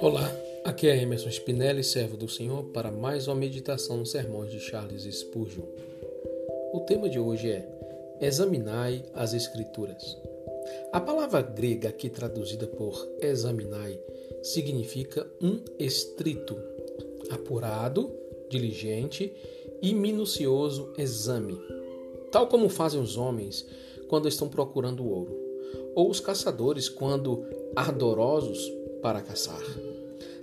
Olá, aqui é Emerson Spinelli, servo do Senhor, para mais uma meditação nos sermões de Charles Spurgeon. O tema de hoje é Examinai as Escrituras. A palavra grega aqui traduzida por examinai significa um estrito, apurado, diligente e minucioso exame, tal como fazem os homens quando estão procurando ouro, ou os caçadores quando ardorosos para caçar.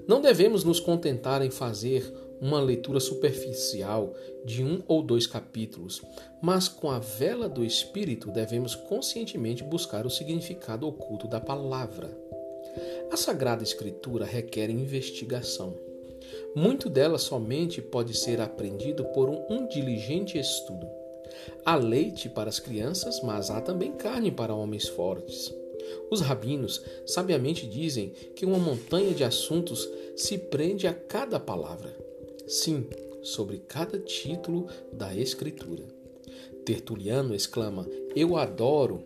Não devemos nos contentar em fazer uma leitura superficial de um ou dois capítulos, mas com a vela do Espírito devemos conscientemente buscar o significado oculto da palavra. A Sagrada Escritura requer investigação. Muito dela somente pode ser aprendido por um diligente estudo. Há leite para as crianças, mas há também carne para homens fortes. Os rabinos sabiamente dizem que uma montanha de assuntos se prende a cada palavra. Sim, sobre cada título da Escritura. Tertuliano exclama: Eu adoro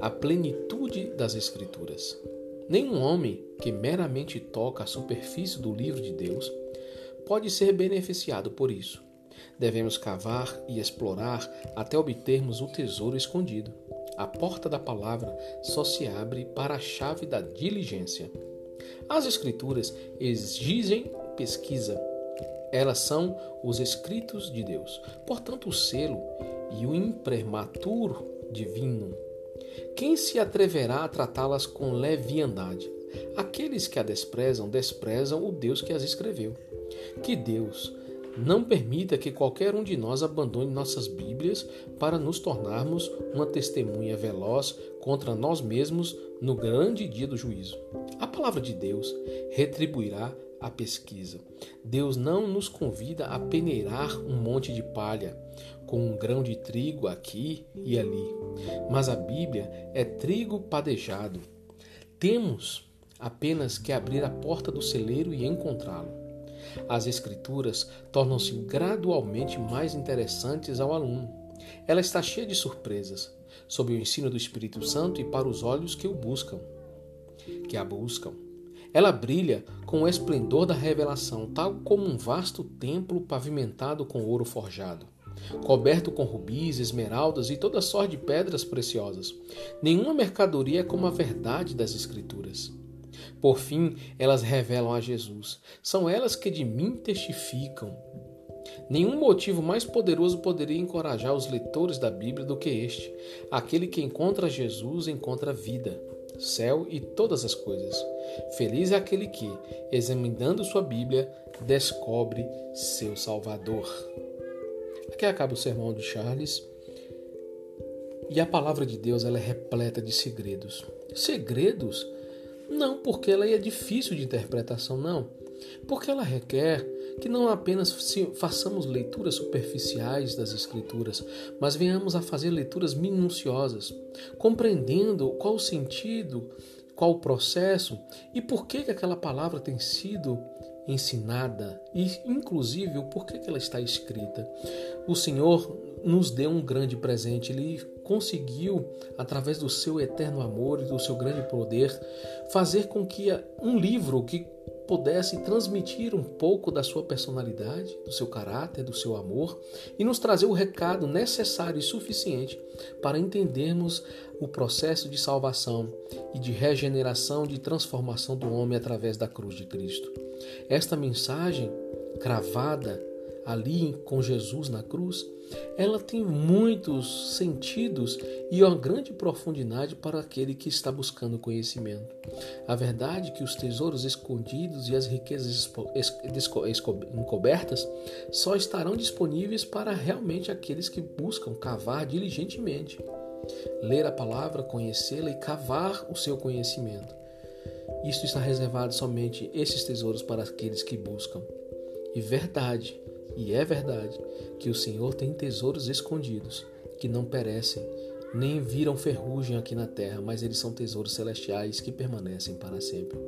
a plenitude das Escrituras. Nenhum homem que meramente toca a superfície do livro de Deus pode ser beneficiado por isso. Devemos cavar e explorar até obtermos o tesouro escondido. A porta da palavra só se abre para a chave da diligência. As Escrituras exigem pesquisa. Elas são os escritos de Deus, portanto, o selo e o imprimatur divino. Quem se atreverá a tratá-las com leviandade? Aqueles que a desprezam, desprezam o Deus que as escreveu. Que Deus não permita que qualquer um de nós abandone nossas Bíblias para nos tornarmos uma testemunha veloz contra nós mesmos no grande dia do juízo. A palavra de Deus retribuirá a pesquisa. Deus não nos convida a peneirar um monte de palha com um grão de trigo aqui e ali, mas a Bíblia é trigo padejado. Temos apenas que abrir a porta do celeiro e encontrá-lo. As Escrituras tornam-se gradualmente mais interessantes ao aluno. Ela está cheia de surpresas, sob o ensino do Espírito Santo e para os olhos que o buscam, que a buscam. Ela brilha com o esplendor da revelação, tal como um vasto templo pavimentado com ouro forjado, coberto com rubis, esmeraldas e toda sorte de pedras preciosas. Nenhuma mercadoria é como a verdade das Escrituras. Por fim, elas revelam a Jesus. São elas que de mim testificam. Nenhum motivo mais poderoso poderia encorajar os leitores da Bíblia do que este. Aquele que encontra Jesus encontra vida, céu e todas as coisas. Feliz é aquele que, examinando sua Bíblia, descobre seu Salvador. Aqui acaba o sermão de Charles. E a palavra de Deus ela é repleta de segredos. Segredos não porque ela é difícil de interpretação, não. Porque ela requer que não apenas façamos leituras superficiais das Escrituras, mas venhamos a fazer leituras minuciosas, compreendendo qual o sentido, qual o processo e por que, que aquela palavra tem sido ensinada e, inclusive, o porquê que ela está escrita. O Senhor nos deu um grande presente, Ele conseguiu, através do seu eterno amor e do seu grande poder, fazer com que um livro que pudesse transmitir um pouco da sua personalidade, do seu caráter, do seu amor e nos trazer o recado necessário e suficiente para entendermos o processo de salvação e de regeneração, de transformação do homem através da cruz de Cristo. Esta mensagem cravada ali com Jesus na cruz, ela tem muitos sentidos e uma grande profundidade para aquele que está buscando conhecimento. A verdade é que os tesouros escondidos e as riquezas encobertas só estarão disponíveis para realmente aqueles que buscam cavar diligentemente. Ler a palavra, conhecê-la e cavar o seu conhecimento. Isto está reservado somente esses tesouros para aqueles que buscam. E verdade e é verdade que o Senhor tem tesouros escondidos que não perecem, nem viram ferrugem aqui na terra, mas eles são tesouros celestiais que permanecem para sempre.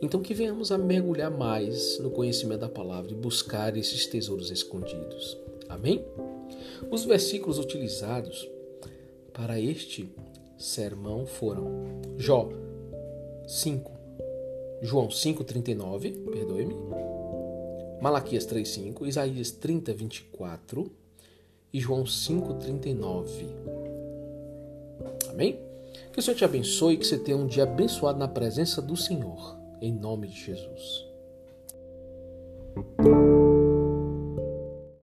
Então que venhamos a mergulhar mais no conhecimento da palavra e buscar esses tesouros escondidos. Amém? Os versículos utilizados para este sermão foram Jó 5, João 5,39, perdoe-me, Malaquias 3,5, Isaías 30, 24 e João 5,39. Amém? Que o Senhor te abençoe e que você tenha um dia abençoado na presença do Senhor. Em nome de Jesus.